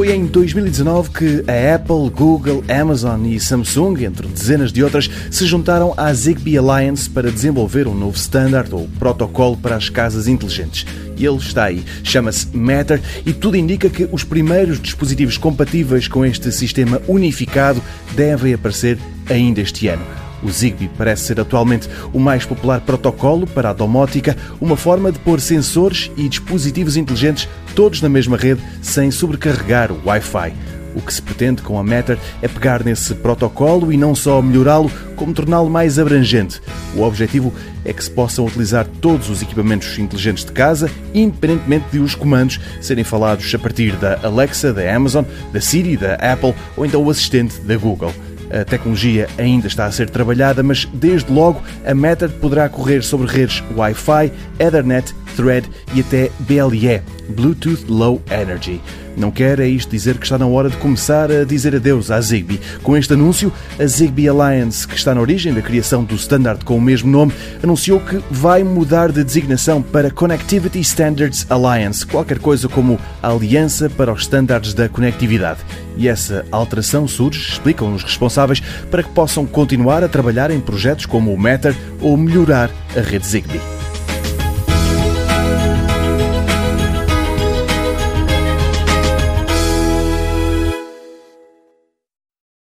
Foi em 2019 que a Apple, Google, Amazon e Samsung, entre dezenas de outras, se juntaram à Zigbee Alliance para desenvolver um novo standard ou protocolo para as casas inteligentes. E ele está aí, chama-se Matter e tudo indica que os primeiros dispositivos compatíveis com este sistema unificado devem aparecer ainda este ano. O Zigbee parece ser atualmente o mais popular protocolo para a domótica, uma forma de pôr sensores e dispositivos inteligentes todos na mesma rede sem sobrecarregar o Wi-Fi. O que se pretende com a Matter é pegar nesse protocolo e não só melhorá-lo, como torná-lo mais abrangente. O objetivo é que se possam utilizar todos os equipamentos inteligentes de casa, independentemente de os comandos serem falados a partir da Alexa, da Amazon, da Siri, da Apple ou então o assistente da Google. A tecnologia ainda está a ser trabalhada, mas desde logo a Matter poderá correr sobre redes Wi-Fi, Ethernet, Thread e até BLE, Bluetooth Low Energy. Não quer é isto dizer que está na hora de começar a dizer adeus à Zigbee. Com este anúncio, a Zigbee Alliance, que está na origem da criação do standard com o mesmo nome, anunciou que vai mudar de designação para Connectivity Standards Alliance, qualquer coisa como Aliança para os Standards da Conectividade. E essa alteração surge, explicam os responsáveis, para que possam continuar a trabalhar em projetos como o Matter ou melhorar a rede Zigbee.